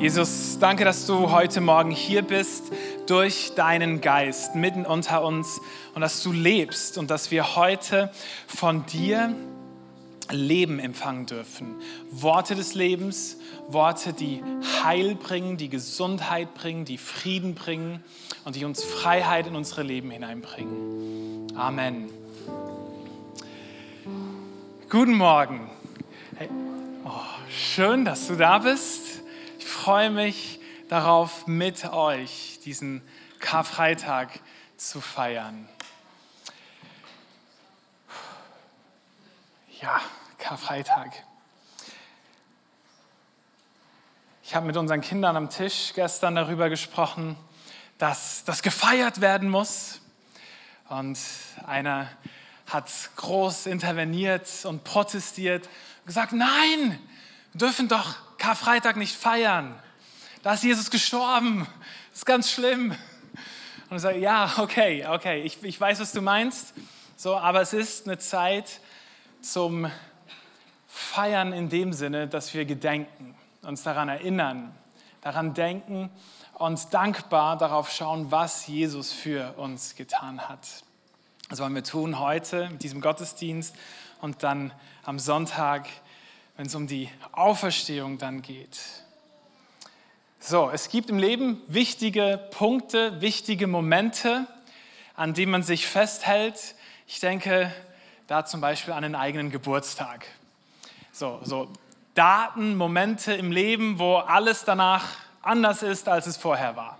Jesus, danke, dass du heute Morgen hier bist durch deinen Geist mitten unter uns und dass du lebst und dass wir heute von dir Leben empfangen dürfen. Worte des Lebens, Worte, die Heil bringen, die Gesundheit bringen, die Frieden bringen und die uns Freiheit in unsere Leben hineinbringen. Amen. Guten Morgen. Hey. Oh, schön, dass du da bist freue mich darauf, mit euch diesen Karfreitag zu feiern. Ja, Karfreitag. Ich habe mit unseren Kindern am Tisch gestern darüber gesprochen, dass das gefeiert werden muss. Und einer hat groß interveniert und protestiert und gesagt, nein, wir dürfen doch Karfreitag nicht feiern. Da ist Jesus gestorben. Das ist ganz schlimm. Und ich sage, ja, okay, okay, ich, ich weiß, was du meinst. So, aber es ist eine Zeit zum Feiern in dem Sinne, dass wir gedenken, uns daran erinnern, daran denken und dankbar darauf schauen, was Jesus für uns getan hat. Das wollen wir tun heute mit diesem Gottesdienst und dann am Sonntag wenn es um die Auferstehung dann geht. So, es gibt im Leben wichtige Punkte, wichtige Momente, an denen man sich festhält. Ich denke da zum Beispiel an den eigenen Geburtstag. So, so Daten, Momente im Leben, wo alles danach anders ist, als es vorher war.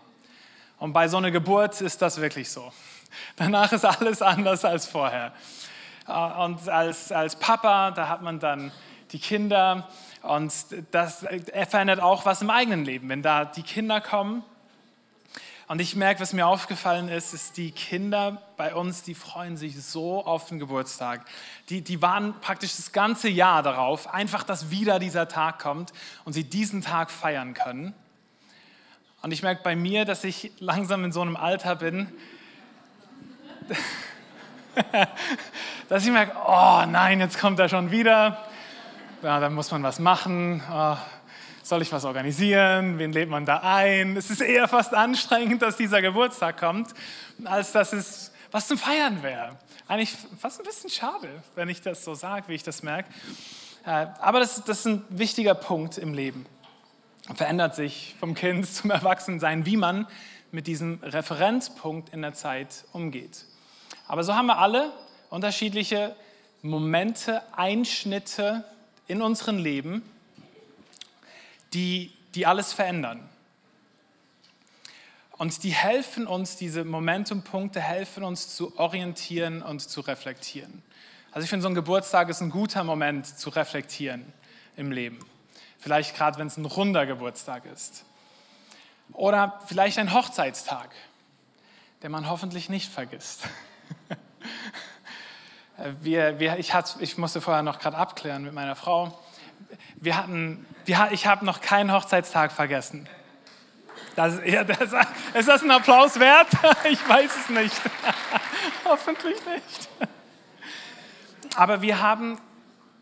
Und bei so einer Geburt ist das wirklich so. Danach ist alles anders als vorher. Äh, und als, als Papa, da hat man dann die Kinder. Und das verändert auch was im eigenen Leben, wenn da die Kinder kommen. Und ich merke, was mir aufgefallen ist, ist, die Kinder bei uns, die freuen sich so auf den Geburtstag. Die, die waren praktisch das ganze Jahr darauf, einfach, dass wieder dieser Tag kommt und sie diesen Tag feiern können. Und ich merke bei mir, dass ich langsam in so einem Alter bin, dass ich merke, oh nein, jetzt kommt er schon wieder ja, dann muss man was machen. Oh, soll ich was organisieren? Wen lädt man da ein? Es ist eher fast anstrengend, dass dieser Geburtstag kommt, als dass es was zum Feiern wäre. Eigentlich fast ein bisschen schade, wenn ich das so sage, wie ich das merke. Äh, aber das, das ist ein wichtiger Punkt im Leben. Verändert sich vom Kind zum Erwachsensein, wie man mit diesem Referenzpunkt in der Zeit umgeht. Aber so haben wir alle unterschiedliche Momente, Einschnitte in unserem Leben, die, die alles verändern. Und die helfen uns, diese Momentumpunkte helfen uns zu orientieren und zu reflektieren. Also ich finde, so ein Geburtstag ist ein guter Moment zu reflektieren im Leben. Vielleicht gerade, wenn es ein runder Geburtstag ist. Oder vielleicht ein Hochzeitstag, den man hoffentlich nicht vergisst. Wir, wir, ich, hat, ich musste vorher noch gerade abklären mit meiner Frau. Wir hatten, wir, ich habe noch keinen Hochzeitstag vergessen. Das, ja, das, ist das ein Applaus wert? Ich weiß es nicht. Hoffentlich nicht. Aber wir haben,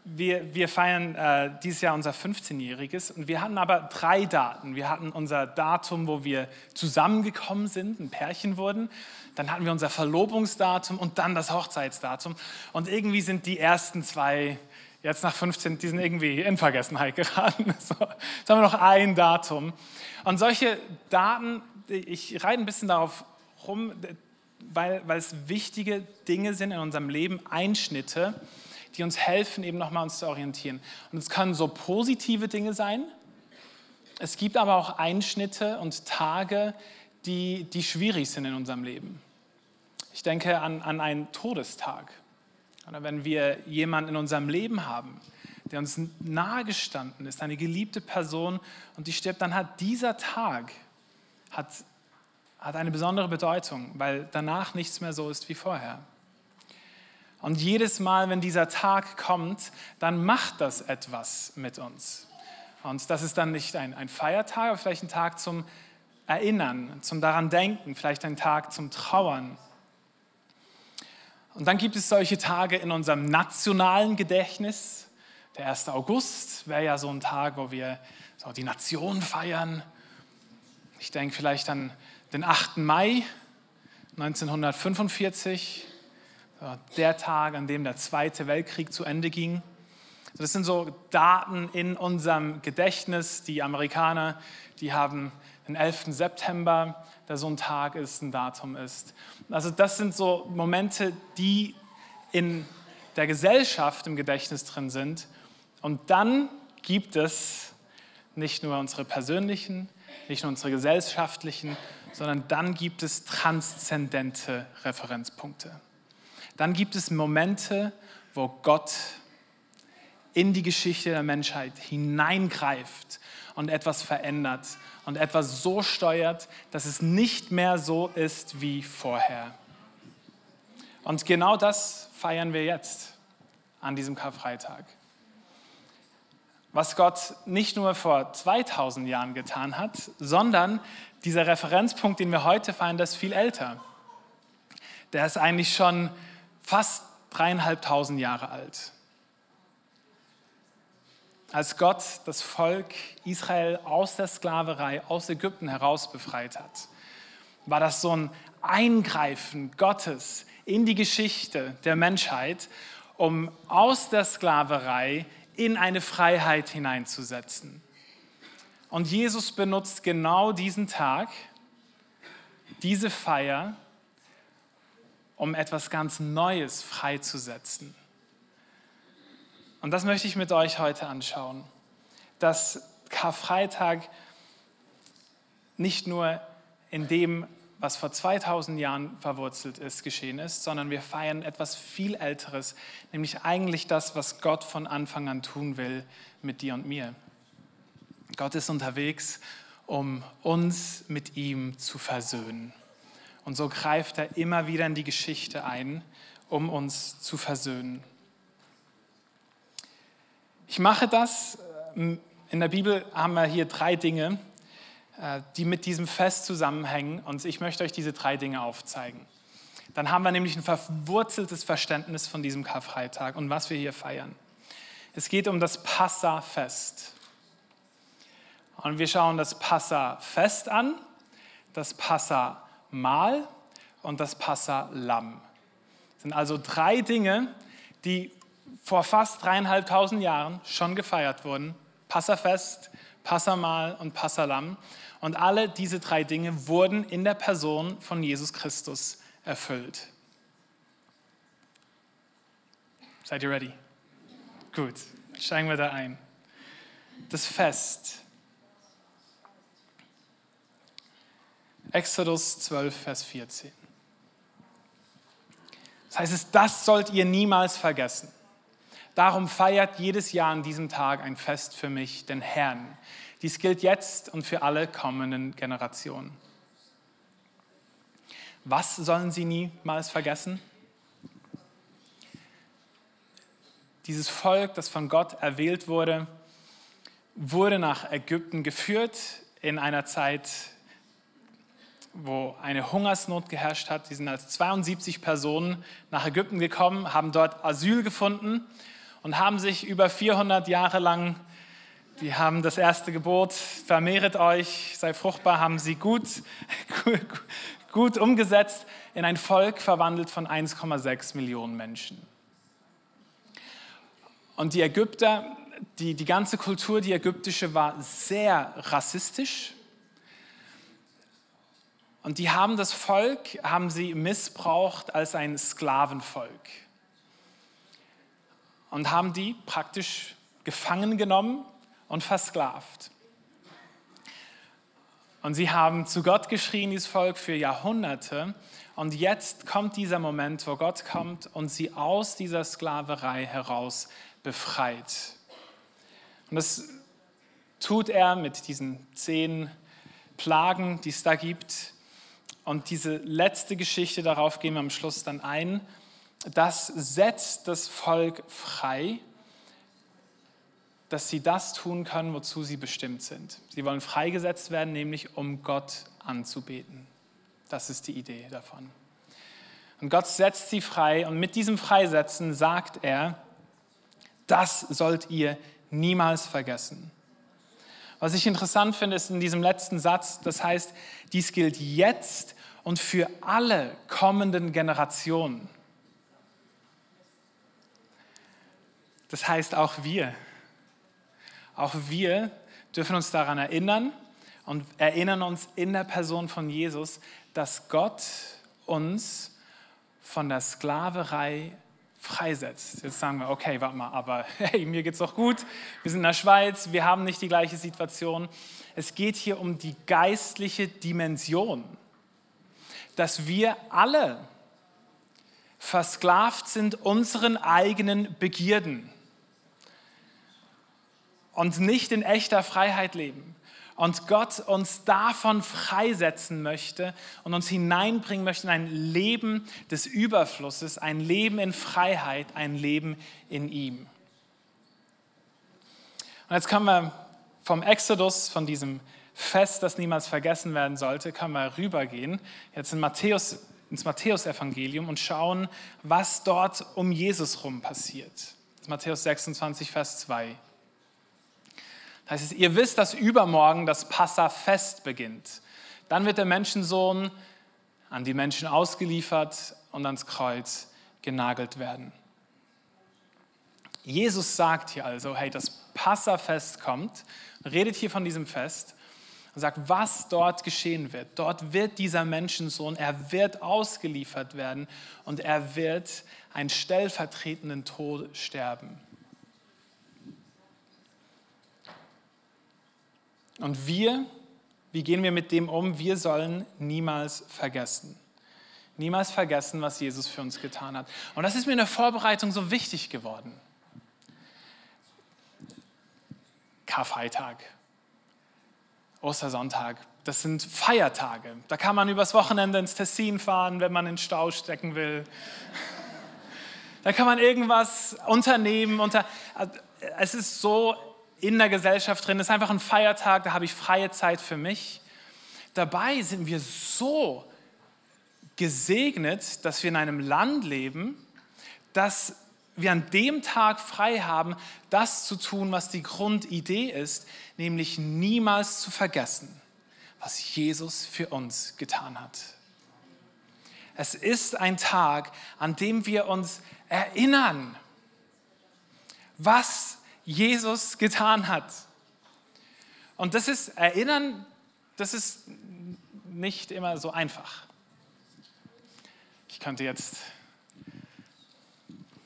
wir, wir feiern äh, dieses Jahr unser 15-jähriges und wir hatten aber drei Daten. Wir hatten unser Datum, wo wir zusammengekommen sind, ein Pärchen wurden dann hatten wir unser Verlobungsdatum und dann das Hochzeitsdatum. Und irgendwie sind die ersten zwei, jetzt nach 15, die sind irgendwie in Vergessenheit geraten. So, jetzt haben wir noch ein Datum. Und solche Daten, ich reite ein bisschen darauf rum, weil, weil es wichtige Dinge sind in unserem Leben, Einschnitte, die uns helfen, eben nochmal uns zu orientieren. Und es können so positive Dinge sein. Es gibt aber auch Einschnitte und Tage, die, die schwierig sind in unserem Leben. Ich denke an, an einen Todestag. Oder wenn wir jemanden in unserem Leben haben, der uns nahegestanden ist, eine geliebte Person und die stirbt, dann hat dieser Tag hat, hat eine besondere Bedeutung, weil danach nichts mehr so ist wie vorher. Und jedes Mal, wenn dieser Tag kommt, dann macht das etwas mit uns. Und das ist dann nicht ein, ein Feiertag, aber vielleicht ein Tag zum Erinnern, zum daran denken, vielleicht ein Tag zum Trauern. Und dann gibt es solche Tage in unserem nationalen Gedächtnis, Der 1. August wäre ja so ein Tag, wo wir so die Nation feiern. Ich denke vielleicht an den 8. Mai 1945, der Tag, an dem der Zweite Weltkrieg zu Ende ging. Das sind so Daten in unserem Gedächtnis. Die Amerikaner, die haben den 11. September, der so ein Tag ist, ein Datum ist. Also das sind so Momente, die in der Gesellschaft im Gedächtnis drin sind. Und dann gibt es nicht nur unsere persönlichen, nicht nur unsere gesellschaftlichen, sondern dann gibt es transzendente Referenzpunkte. Dann gibt es Momente, wo Gott in die Geschichte der Menschheit hineingreift und etwas verändert und etwas so steuert, dass es nicht mehr so ist wie vorher. Und genau das feiern wir jetzt an diesem Karfreitag. Was Gott nicht nur vor 2000 Jahren getan hat, sondern dieser Referenzpunkt, den wir heute feiern, der ist viel älter. Der ist eigentlich schon fast dreieinhalbtausend Jahre alt. Als Gott das Volk Israel aus der Sklaverei, aus Ägypten heraus befreit hat, war das so ein Eingreifen Gottes in die Geschichte der Menschheit, um aus der Sklaverei in eine Freiheit hineinzusetzen. Und Jesus benutzt genau diesen Tag, diese Feier, um etwas ganz Neues freizusetzen. Und das möchte ich mit euch heute anschauen. Dass Karfreitag nicht nur in dem, was vor 2000 Jahren verwurzelt ist, geschehen ist, sondern wir feiern etwas viel Älteres, nämlich eigentlich das, was Gott von Anfang an tun will mit dir und mir. Gott ist unterwegs, um uns mit ihm zu versöhnen. Und so greift er immer wieder in die Geschichte ein, um uns zu versöhnen. Ich mache das, ähm, in der Bibel haben wir hier drei Dinge, äh, die mit diesem Fest zusammenhängen und ich möchte euch diese drei Dinge aufzeigen. Dann haben wir nämlich ein verwurzeltes Verständnis von diesem Karfreitag und was wir hier feiern. Es geht um das Passafest. Und wir schauen das Passafest an, das Passa Mahl und das Passa-Lamm. Das sind also drei Dinge, die vor fast dreieinhalbtausend Jahren schon gefeiert wurden. Passafest, Passamal und Passalam. Und alle diese drei Dinge wurden in der Person von Jesus Christus erfüllt. Seid ihr ready? Gut, steigen wir da ein. Das Fest Exodus 12, Vers 14. Das heißt es, das sollt ihr niemals vergessen. Darum feiert jedes Jahr an diesem Tag ein Fest für mich, den Herrn. Dies gilt jetzt und für alle kommenden Generationen. Was sollen sie niemals vergessen? Dieses Volk, das von Gott erwählt wurde, wurde nach Ägypten geführt in einer Zeit, wo eine Hungersnot geherrscht hat. Die sind als 72 Personen nach Ägypten gekommen, haben dort Asyl gefunden und haben sich über 400 Jahre lang, die haben das erste Gebot, vermehret euch, sei fruchtbar, haben sie gut, gut umgesetzt, in ein Volk verwandelt von 1,6 Millionen Menschen. Und die Ägypter, die, die ganze Kultur, die ägyptische, war sehr rassistisch und die haben das Volk, haben sie missbraucht als ein Sklavenvolk. Und haben die praktisch gefangen genommen und versklavt. Und sie haben zu Gott geschrien, dieses Volk, für Jahrhunderte. Und jetzt kommt dieser Moment, wo Gott kommt und sie aus dieser Sklaverei heraus befreit. Und das tut er mit diesen zehn Plagen, die es da gibt. Und diese letzte Geschichte, darauf gehen wir am Schluss dann ein, das setzt das Volk frei, dass sie das tun können, wozu sie bestimmt sind. Sie wollen freigesetzt werden, nämlich um Gott anzubeten. Das ist die Idee davon. Und Gott setzt sie frei und mit diesem Freisetzen sagt er, Das sollt ihr niemals vergessen. Was ich interessant finde, ist in diesem letzten Satz, das heißt, dies gilt jetzt und für alle kommenden Generationen. Das heißt auch wir. Auch wir dürfen uns daran erinnern und erinnern uns in der Person von Jesus, dass Gott uns von der Sklaverei freisetzt. Jetzt sagen wir, okay, warte mal, aber hey, mir geht's doch gut. Wir sind in der Schweiz, wir haben nicht die gleiche Situation. Es geht hier um die geistliche Dimension, dass wir alle versklavt sind unseren eigenen Begierden und nicht in echter Freiheit leben. Und Gott uns davon freisetzen möchte und uns hineinbringen möchte in ein Leben des Überflusses, ein Leben in Freiheit, ein Leben in ihm. Und jetzt können wir vom Exodus, von diesem Fest, das niemals vergessen werden sollte, können wir rübergehen, jetzt in Matthäus, ins Matthäusevangelium und schauen, was dort um Jesus rum passiert. Matthäus 26, Vers 2. Das heißt, ihr wisst, dass übermorgen das Passafest beginnt. Dann wird der Menschensohn an die Menschen ausgeliefert und ans Kreuz genagelt werden. Jesus sagt hier also, hey, das Passafest kommt, redet hier von diesem Fest und sagt, was dort geschehen wird. Dort wird dieser Menschensohn, er wird ausgeliefert werden und er wird einen stellvertretenden Tod sterben. Und wir, wie gehen wir mit dem um? Wir sollen niemals vergessen. Niemals vergessen, was Jesus für uns getan hat. Und das ist mir in der Vorbereitung so wichtig geworden. Karfreitag, Ostersonntag, das sind Feiertage. Da kann man übers Wochenende ins Tessin fahren, wenn man in Stau stecken will. Da kann man irgendwas unternehmen. Unter, es ist so in der Gesellschaft drin. Es ist einfach ein Feiertag, da habe ich freie Zeit für mich. Dabei sind wir so gesegnet, dass wir in einem Land leben, dass wir an dem Tag frei haben, das zu tun, was die Grundidee ist, nämlich niemals zu vergessen, was Jesus für uns getan hat. Es ist ein Tag, an dem wir uns erinnern, was Jesus getan hat. Und das ist Erinnern, das ist nicht immer so einfach. Ich könnte jetzt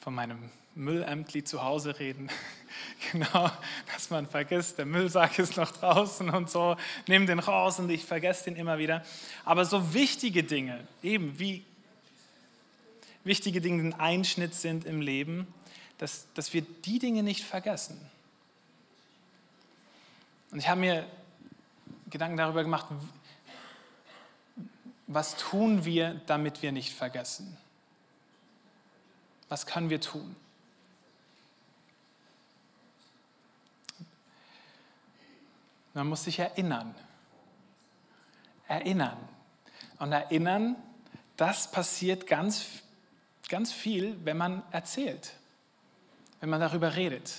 von meinem Müllämtli zu Hause reden. genau, dass man vergisst, der Müllsack ist noch draußen und so, nimm den raus und ich vergesse den immer wieder. Aber so wichtige Dinge, eben wie wichtige Dinge ein Einschnitt sind im Leben, dass, dass wir die Dinge nicht vergessen. Und ich habe mir Gedanken darüber gemacht, was tun wir, damit wir nicht vergessen? Was können wir tun? Man muss sich erinnern. Erinnern. Und erinnern, das passiert ganz, ganz viel, wenn man erzählt wenn man darüber redet.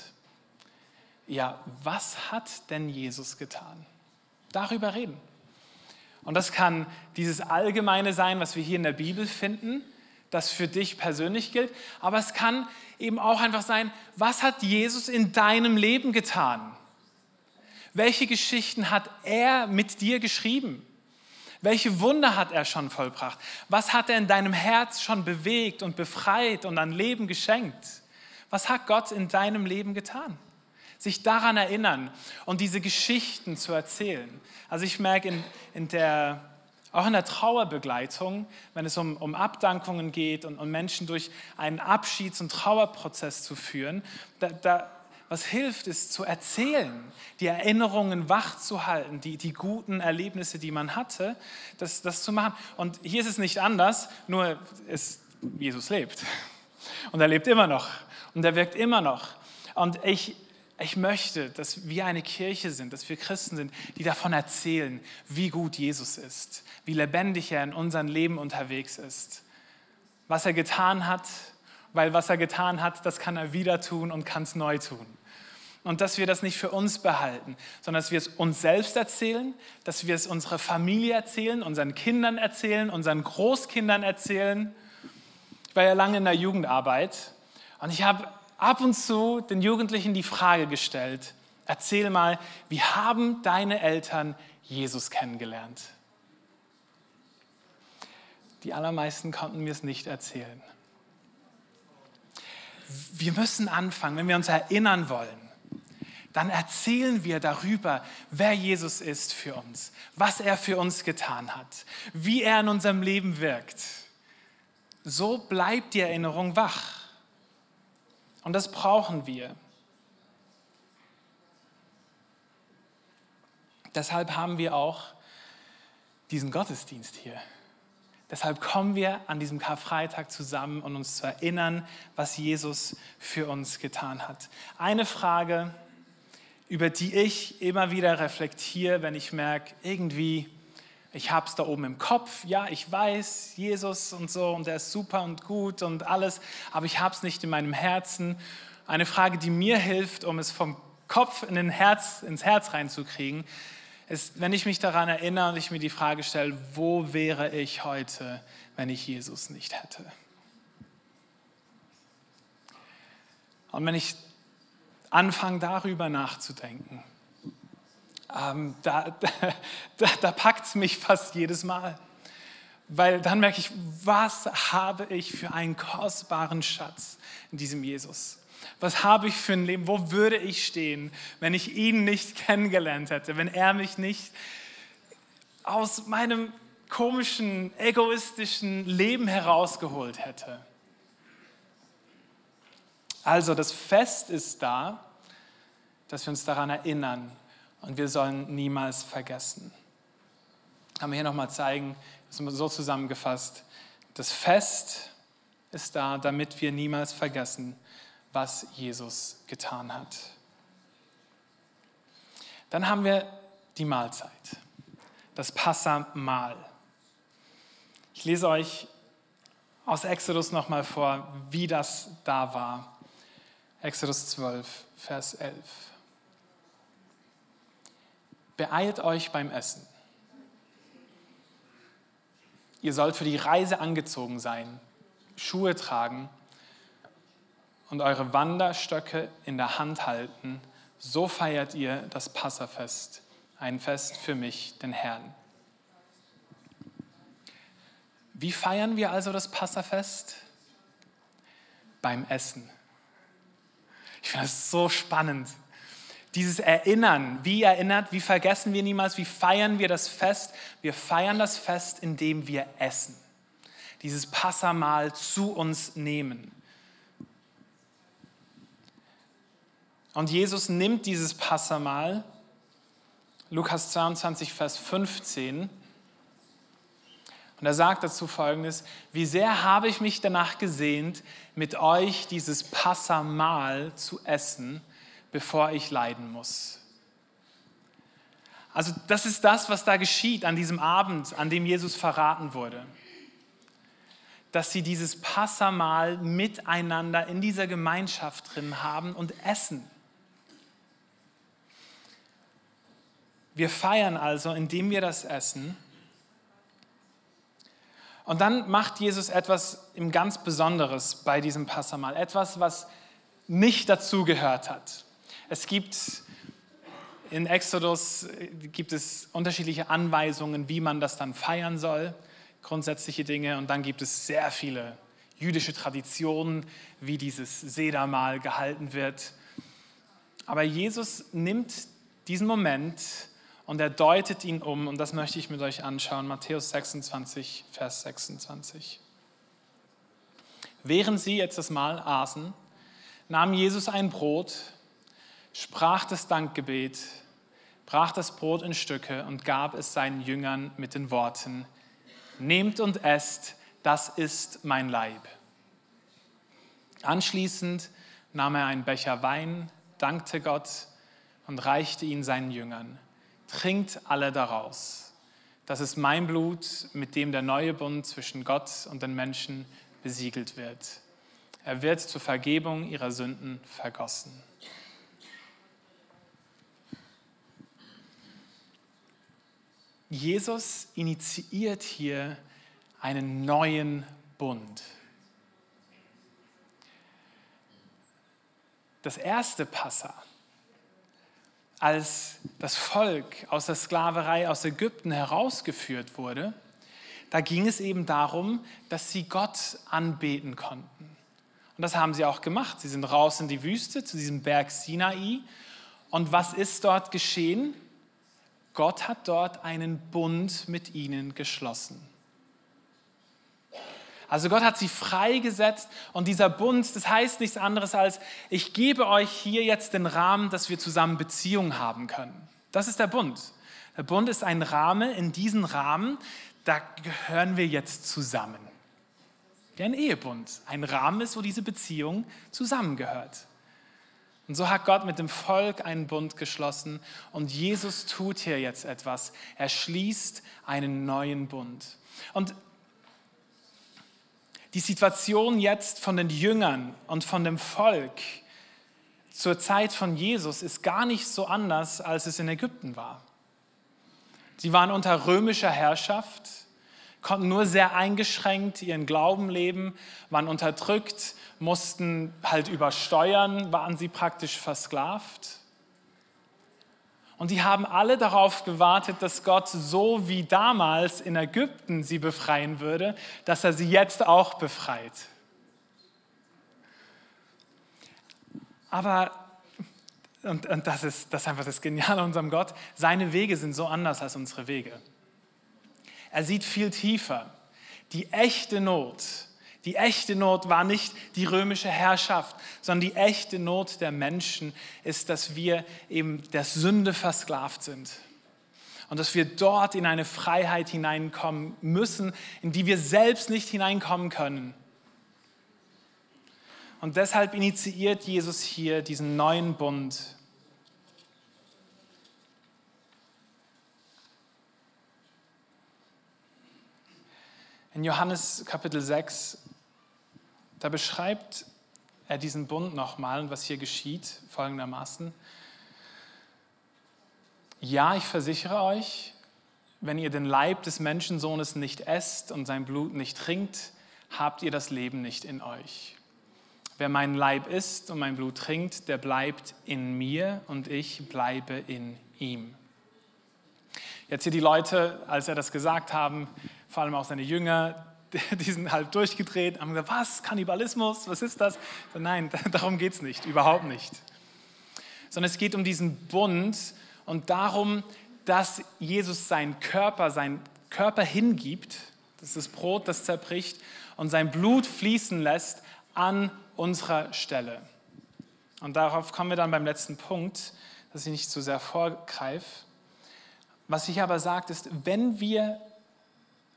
Ja, was hat denn Jesus getan? Darüber reden. Und das kann dieses Allgemeine sein, was wir hier in der Bibel finden, das für dich persönlich gilt. Aber es kann eben auch einfach sein, was hat Jesus in deinem Leben getan? Welche Geschichten hat er mit dir geschrieben? Welche Wunder hat er schon vollbracht? Was hat er in deinem Herz schon bewegt und befreit und an Leben geschenkt? Was hat Gott in deinem Leben getan? Sich daran erinnern und diese Geschichten zu erzählen. Also ich merke in, in der, auch in der Trauerbegleitung, wenn es um, um Abdankungen geht und um Menschen durch einen Abschieds- und Trauerprozess zu führen, da, da, was hilft, ist zu erzählen, die Erinnerungen wach zu halten, die, die guten Erlebnisse, die man hatte, das, das zu machen. Und hier ist es nicht anders, nur ist, Jesus lebt. Und er lebt immer noch. Und er wirkt immer noch. Und ich, ich möchte, dass wir eine Kirche sind, dass wir Christen sind, die davon erzählen, wie gut Jesus ist, wie lebendig er in unserem Leben unterwegs ist, was er getan hat weil was er getan hat, das kann er wieder tun und kann es neu tun. Und dass wir das nicht für uns behalten, sondern dass wir es uns selbst erzählen, dass wir es unserer Familie erzählen, unseren Kindern erzählen, unseren Großkindern erzählen. Ich war ja lange in der Jugendarbeit und ich habe ab und zu den Jugendlichen die Frage gestellt, erzähl mal, wie haben deine Eltern Jesus kennengelernt? Die allermeisten konnten mir es nicht erzählen. Wir müssen anfangen, wenn wir uns erinnern wollen, dann erzählen wir darüber, wer Jesus ist für uns, was er für uns getan hat, wie er in unserem Leben wirkt. So bleibt die Erinnerung wach. Und das brauchen wir. Deshalb haben wir auch diesen Gottesdienst hier. Deshalb kommen wir an diesem Karfreitag zusammen, um uns zu erinnern, was Jesus für uns getan hat. Eine Frage, über die ich immer wieder reflektiere, wenn ich merke, irgendwie, ich habe es da oben im Kopf, ja, ich weiß, Jesus und so, und er ist super und gut und alles, aber ich habe es nicht in meinem Herzen. Eine Frage, die mir hilft, um es vom Kopf in den Herz, ins Herz reinzukriegen, ist, wenn ich mich daran erinnere und ich mir die Frage stelle, wo wäre ich heute, wenn ich Jesus nicht hätte? Und wenn ich anfange darüber nachzudenken, ähm, da, da, da packt es mich fast jedes Mal. Weil dann merke ich, was habe ich für einen kostbaren Schatz in diesem Jesus? Was habe ich für ein Leben? Wo würde ich stehen, wenn ich ihn nicht kennengelernt hätte, wenn er mich nicht aus meinem komischen, egoistischen Leben herausgeholt hätte? Also das Fest ist da, dass wir uns daran erinnern und wir sollen niemals vergessen. Kann wir hier nochmal zeigen, so zusammengefasst. Das Fest ist da, damit wir niemals vergessen, was Jesus getan hat. Dann haben wir die Mahlzeit, das Passamal. Ich lese euch aus Exodus nochmal vor, wie das da war. Exodus 12, Vers 11. Beeilt euch beim Essen. Ihr sollt für die Reise angezogen sein, Schuhe tragen und eure Wanderstöcke in der Hand halten. So feiert ihr das Passafest, ein Fest für mich, den Herrn. Wie feiern wir also das Passafest? Beim Essen. Ich finde das so spannend. Dieses Erinnern, wie erinnert, wie vergessen wir niemals, wie feiern wir das Fest? Wir feiern das Fest, indem wir essen. Dieses Passamal zu uns nehmen. Und Jesus nimmt dieses Passamal, Lukas 22, Vers 15, und er sagt dazu folgendes, wie sehr habe ich mich danach gesehnt, mit euch dieses Passamal zu essen, bevor ich leiden muss. Also das ist das, was da geschieht an diesem Abend, an dem Jesus verraten wurde. Dass sie dieses Passamal miteinander in dieser Gemeinschaft drin haben und essen. Wir feiern also, indem wir das essen, und dann macht Jesus etwas im ganz Besonderes bei diesem Passamal, etwas, was nicht dazugehört hat. Es gibt in Exodus gibt es unterschiedliche Anweisungen, wie man das dann feiern soll, grundsätzliche Dinge. Und dann gibt es sehr viele jüdische Traditionen, wie dieses Sedermahl gehalten wird. Aber Jesus nimmt diesen Moment und er deutet ihn um und das möchte ich mit euch anschauen. Matthäus 26, Vers 26. Während sie jetzt das Mahl aßen, nahm Jesus ein Brot, sprach das Dankgebet, brach das Brot in Stücke und gab es seinen Jüngern mit den Worten, Nehmt und esst, das ist mein Leib. Anschließend nahm er einen Becher Wein, dankte Gott und reichte ihn seinen Jüngern trinkt alle daraus. Das ist mein Blut, mit dem der neue Bund zwischen Gott und den Menschen besiegelt wird. Er wird zur Vergebung ihrer Sünden vergossen. Jesus initiiert hier einen neuen Bund. Das erste Passa, als das Volk aus der Sklaverei aus Ägypten herausgeführt wurde, da ging es eben darum, dass sie Gott anbeten konnten. Und das haben sie auch gemacht. Sie sind raus in die Wüste zu diesem Berg Sinai. Und was ist dort geschehen? Gott hat dort einen Bund mit ihnen geschlossen. Also Gott hat sie freigesetzt und dieser Bund, das heißt nichts anderes als, ich gebe euch hier jetzt den Rahmen, dass wir zusammen Beziehungen haben können. Das ist der Bund. Der Bund ist ein Rahmen, in diesen Rahmen, da gehören wir jetzt zusammen. Wie ein Ehebund. Ein Rahmen ist, wo diese Beziehung zusammengehört. Und so hat Gott mit dem Volk einen Bund geschlossen und Jesus tut hier jetzt etwas. Er schließt einen neuen Bund. Und die Situation jetzt von den Jüngern und von dem Volk zur Zeit von Jesus ist gar nicht so anders, als es in Ägypten war. Sie waren unter römischer Herrschaft, konnten nur sehr eingeschränkt ihren Glauben leben, waren unterdrückt, mussten halt übersteuern, waren sie praktisch versklavt. Und die haben alle darauf gewartet, dass Gott so wie damals in Ägypten sie befreien würde, dass er sie jetzt auch befreit. Aber, und, und das, ist, das ist einfach das Geniale an unserem Gott, seine Wege sind so anders als unsere Wege. Er sieht viel tiefer. Die echte Not, die echte Not war nicht die römische Herrschaft, sondern die echte Not der Menschen ist, dass wir eben der Sünde versklavt sind. Und dass wir dort in eine Freiheit hineinkommen müssen, in die wir selbst nicht hineinkommen können. Und deshalb initiiert Jesus hier diesen neuen Bund. In Johannes Kapitel 6 da beschreibt er diesen Bund nochmal und was hier geschieht, folgendermaßen. Ja, ich versichere euch, wenn ihr den Leib des Menschensohnes nicht esst und sein Blut nicht trinkt, habt ihr das Leben nicht in euch. Wer meinen Leib isst und mein Blut trinkt, der bleibt in mir und ich bleibe in ihm. Jetzt hier die Leute, als er das gesagt haben, vor allem auch seine Jünger, die sind halt durchgedreht, haben gesagt, was, Kannibalismus, was ist das? Nein, darum geht es nicht, überhaupt nicht. Sondern es geht um diesen Bund und darum, dass Jesus seinen Körper, seinen Körper hingibt, das ist das Brot, das zerbricht und sein Blut fließen lässt an unserer Stelle. Und darauf kommen wir dann beim letzten Punkt, dass ich nicht zu sehr vorgreife. Was ich aber sagt, ist, wenn wir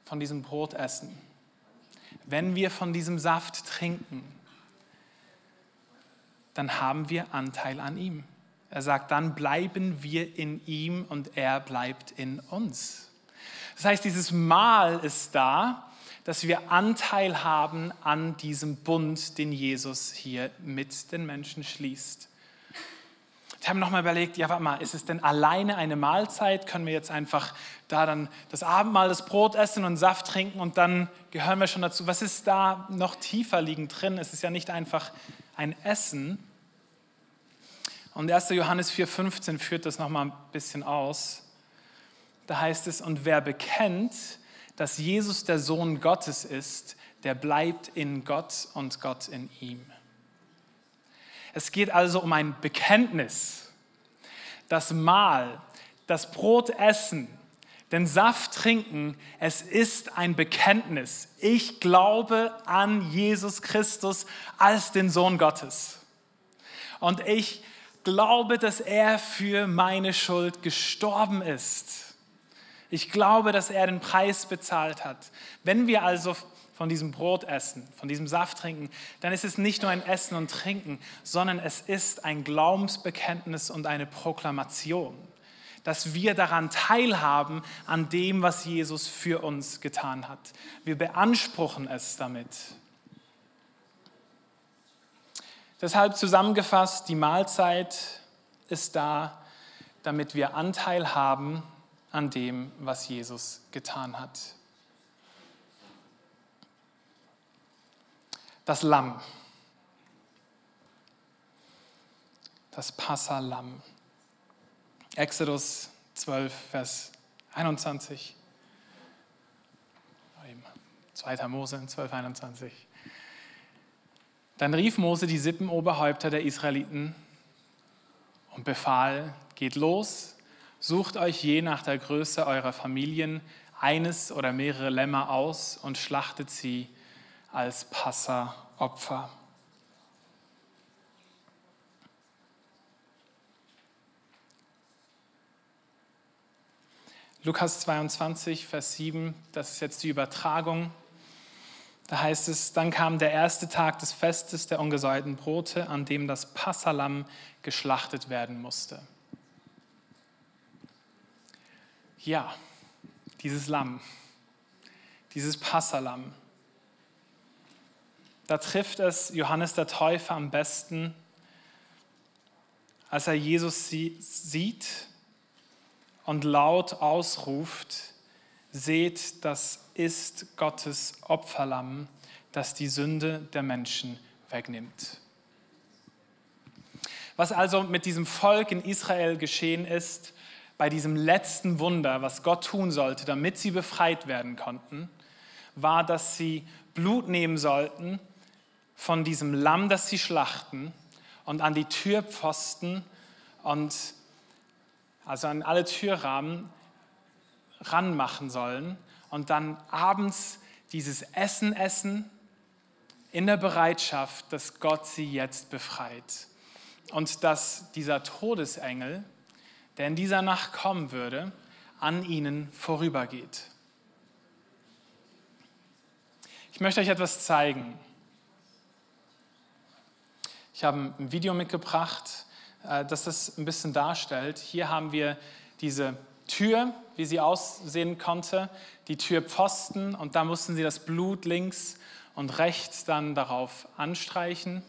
von diesem Brot essen, wenn wir von diesem Saft trinken, dann haben wir Anteil an ihm. Er sagt, dann bleiben wir in ihm und er bleibt in uns. Das heißt, dieses Mahl ist da, dass wir Anteil haben an diesem Bund, den Jesus hier mit den Menschen schließt. Ich habe nochmal überlegt, ja, warte mal, ist es denn alleine eine Mahlzeit? Können wir jetzt einfach da dann das Abendmahl, das Brot essen und Saft trinken und dann gehören wir schon dazu? Was ist da noch tiefer liegend drin? Es ist ja nicht einfach ein Essen. Und 1. Johannes 4,15 führt das nochmal ein bisschen aus. Da heißt es, und wer bekennt, dass Jesus der Sohn Gottes ist, der bleibt in Gott und Gott in ihm. Es geht also um ein Bekenntnis. Das Mahl, das Brot essen, den Saft trinken, es ist ein Bekenntnis. Ich glaube an Jesus Christus als den Sohn Gottes. Und ich glaube, dass er für meine Schuld gestorben ist. Ich glaube, dass er den Preis bezahlt hat. Wenn wir also von diesem Brot essen, von diesem Saft trinken, dann ist es nicht nur ein Essen und Trinken, sondern es ist ein Glaubensbekenntnis und eine Proklamation, dass wir daran teilhaben, an dem, was Jesus für uns getan hat. Wir beanspruchen es damit. Deshalb zusammengefasst, die Mahlzeit ist da, damit wir Anteil haben an dem, was Jesus getan hat. Das Lamm, das Passalam. Exodus 12, Vers 21. 2. Mose 12, 21. Dann rief Mose die Sippenoberhäupter der Israeliten und befahl, geht los, sucht euch je nach der Größe eurer Familien eines oder mehrere Lämmer aus und schlachtet sie als Passaopfer. Lukas 22, Vers 7, das ist jetzt die Übertragung. Da heißt es, dann kam der erste Tag des Festes der ungesäuerten Brote, an dem das Passalam geschlachtet werden musste. Ja, dieses Lamm, dieses Passalam, da trifft es Johannes der Täufer am besten, als er Jesus sieht und laut ausruft, Seht, das ist Gottes Opferlamm, das die Sünde der Menschen wegnimmt. Was also mit diesem Volk in Israel geschehen ist, bei diesem letzten Wunder, was Gott tun sollte, damit sie befreit werden konnten, war, dass sie Blut nehmen sollten von diesem Lamm, das sie schlachten, und an die Türpfosten und also an alle Türrahmen ranmachen sollen und dann abends dieses Essen essen in der Bereitschaft, dass Gott sie jetzt befreit. Und dass dieser Todesengel, der in dieser Nacht kommen würde, an ihnen vorübergeht. Ich möchte euch etwas zeigen. Ich habe ein Video mitgebracht, äh, das das ein bisschen darstellt. Hier haben wir diese Tür, wie sie aussehen konnte, die Türpfosten und da mussten sie das Blut links und rechts dann darauf anstreichen.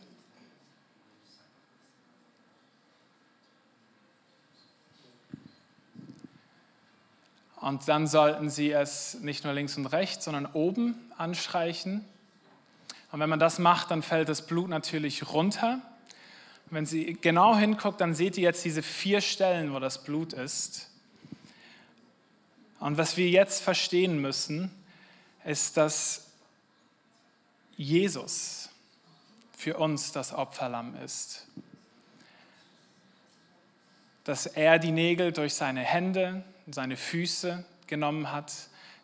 Und dann sollten sie es nicht nur links und rechts, sondern oben anstreichen. Und wenn man das macht, dann fällt das Blut natürlich runter. Und wenn Sie genau hinguckt, dann seht ihr jetzt diese vier Stellen, wo das Blut ist. Und was wir jetzt verstehen müssen, ist, dass Jesus für uns das Opferlamm ist. Dass er die Nägel durch seine Hände, seine Füße genommen hat,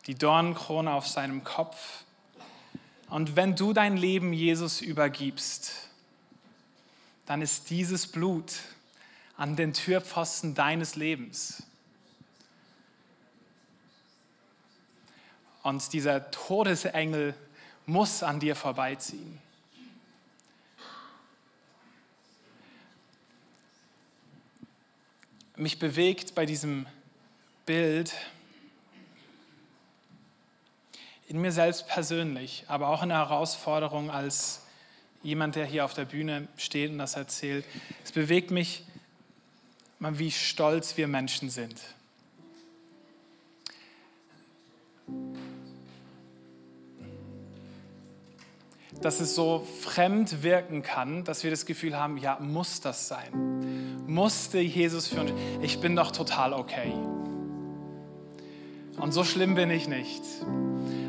die Dornenkrone auf seinem Kopf. Und wenn du dein Leben Jesus übergibst, dann ist dieses Blut an den Türpfosten deines Lebens. Und dieser Todesengel muss an dir vorbeiziehen. Mich bewegt bei diesem Bild in mir selbst persönlich, aber auch in der Herausforderung als jemand, der hier auf der Bühne steht und das erzählt. Es bewegt mich, wie stolz wir Menschen sind dass es so fremd wirken kann, dass wir das Gefühl haben, ja, muss das sein? Musste Jesus für uns? Ich bin doch total okay. Und so schlimm bin ich nicht.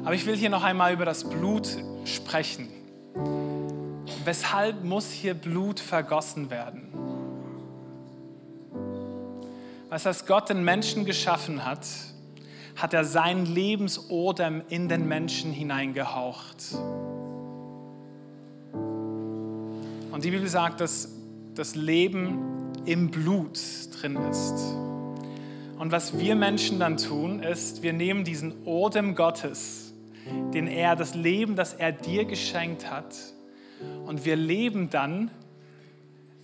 Aber ich will hier noch einmal über das Blut sprechen. Weshalb muss hier Blut vergossen werden? Was als Gott den Menschen geschaffen hat, hat er seinen Lebensodem in den Menschen hineingehaucht. Und die Bibel sagt, dass das Leben im Blut drin ist. Und was wir Menschen dann tun, ist, wir nehmen diesen Odem Gottes, den er, das Leben, das er dir geschenkt hat, und wir leben dann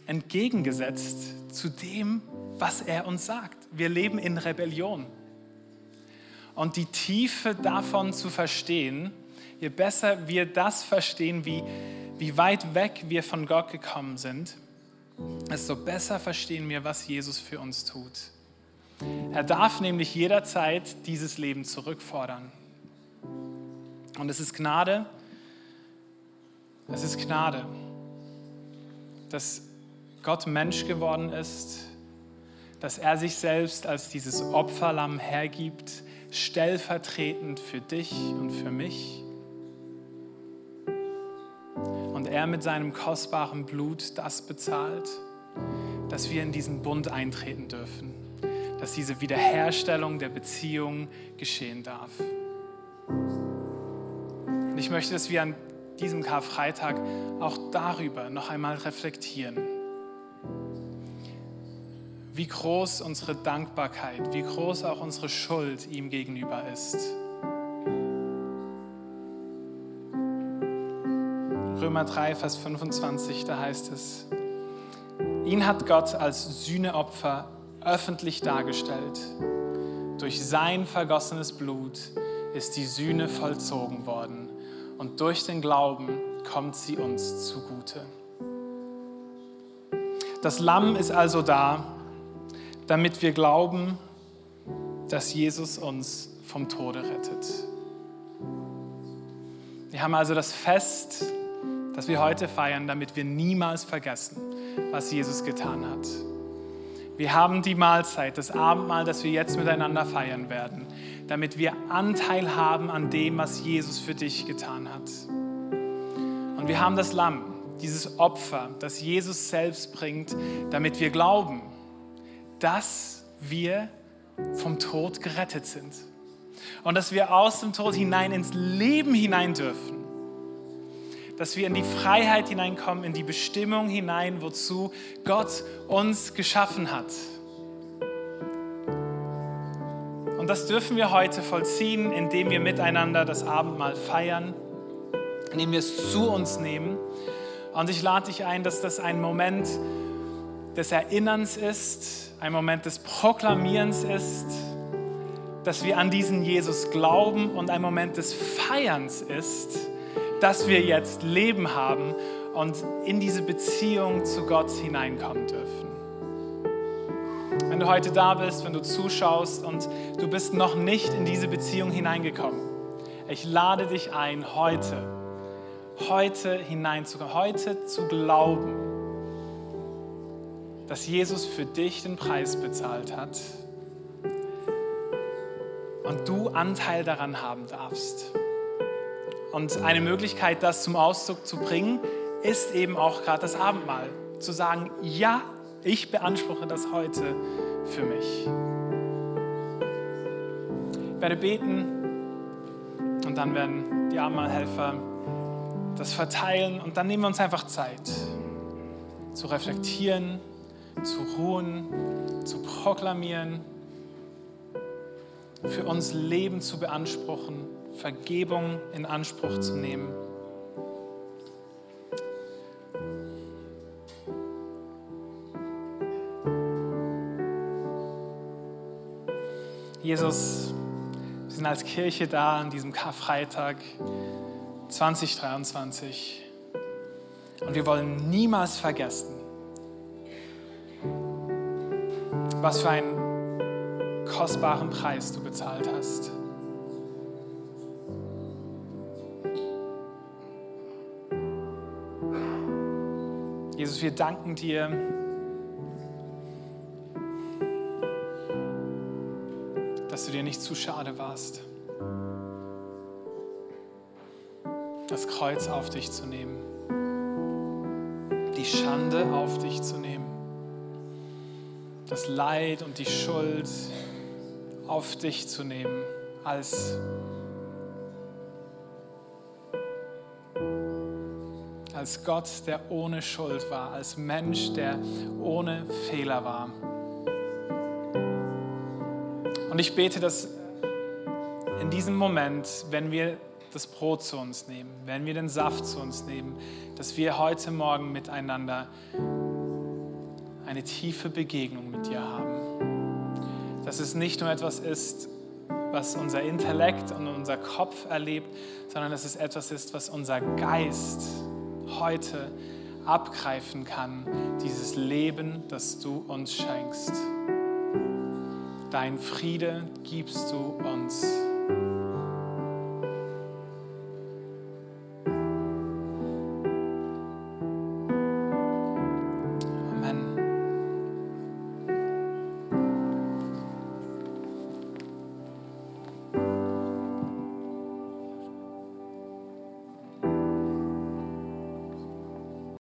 entgegengesetzt zu dem, was er uns sagt. Wir leben in Rebellion. Und die Tiefe davon zu verstehen, je besser wir das verstehen, wie wie weit weg wir von Gott gekommen sind, desto besser verstehen wir, was Jesus für uns tut. Er darf nämlich jederzeit dieses Leben zurückfordern. Und es ist Gnade, es ist Gnade, dass Gott Mensch geworden ist, dass er sich selbst als dieses Opferlamm hergibt, stellvertretend für dich und für mich. Und er mit seinem kostbaren Blut das bezahlt, dass wir in diesen Bund eintreten dürfen, dass diese Wiederherstellung der Beziehung geschehen darf. Und ich möchte, dass wir an diesem Karfreitag auch darüber noch einmal reflektieren. Wie groß unsere Dankbarkeit, wie groß auch unsere Schuld ihm gegenüber ist. Römer 3, Vers 25, da heißt es, ihn hat Gott als Sühneopfer öffentlich dargestellt. Durch sein vergossenes Blut ist die Sühne vollzogen worden und durch den Glauben kommt sie uns zugute. Das Lamm ist also da, damit wir glauben, dass Jesus uns vom Tode rettet. Wir haben also das Fest, das wir heute feiern, damit wir niemals vergessen, was Jesus getan hat. Wir haben die Mahlzeit, das Abendmahl, das wir jetzt miteinander feiern werden, damit wir Anteil haben an dem, was Jesus für dich getan hat. Und wir haben das Lamm, dieses Opfer, das Jesus selbst bringt, damit wir glauben, dass wir vom Tod gerettet sind und dass wir aus dem Tod hinein ins Leben hinein dürfen. Dass wir in die Freiheit hineinkommen, in die Bestimmung hinein, wozu Gott uns geschaffen hat. Und das dürfen wir heute vollziehen, indem wir miteinander das Abendmahl feiern, indem wir es zu uns nehmen. Und ich lade dich ein, dass das ein Moment des Erinnerns ist, ein Moment des Proklamierens ist, dass wir an diesen Jesus glauben und ein Moment des Feierns ist, dass wir jetzt Leben haben und in diese Beziehung zu Gott hineinkommen dürfen. Wenn du heute da bist, wenn du zuschaust und du bist noch nicht in diese Beziehung hineingekommen, ich lade dich ein, heute, heute hineinzukommen, heute zu glauben, dass Jesus für dich den Preis bezahlt hat und du Anteil daran haben darfst. Und eine Möglichkeit, das zum Ausdruck zu bringen, ist eben auch gerade das Abendmahl. Zu sagen, ja, ich beanspruche das heute für mich. Ich werde beten und dann werden die Abendmahlhelfer das verteilen und dann nehmen wir uns einfach Zeit zu reflektieren, zu ruhen, zu proklamieren, für uns Leben zu beanspruchen, Vergebung in Anspruch zu nehmen. Jesus, wir sind als Kirche da an diesem Karfreitag 2023 und wir wollen niemals vergessen, was für einen kostbaren Preis du bezahlt hast. Jesus, wir danken dir dass du dir nicht zu schade warst, das Kreuz auf dich zu nehmen, die Schande auf dich zu nehmen, das Leid und die Schuld auf dich zu nehmen als als Gott, der ohne Schuld war, als Mensch, der ohne Fehler war. Und ich bete, dass in diesem Moment, wenn wir das Brot zu uns nehmen, wenn wir den Saft zu uns nehmen, dass wir heute Morgen miteinander eine tiefe Begegnung mit dir haben. Dass es nicht nur etwas ist, was unser Intellekt und unser Kopf erlebt, sondern dass es etwas ist, was unser Geist heute abgreifen kann, dieses Leben, das du uns schenkst. Dein Friede gibst du uns.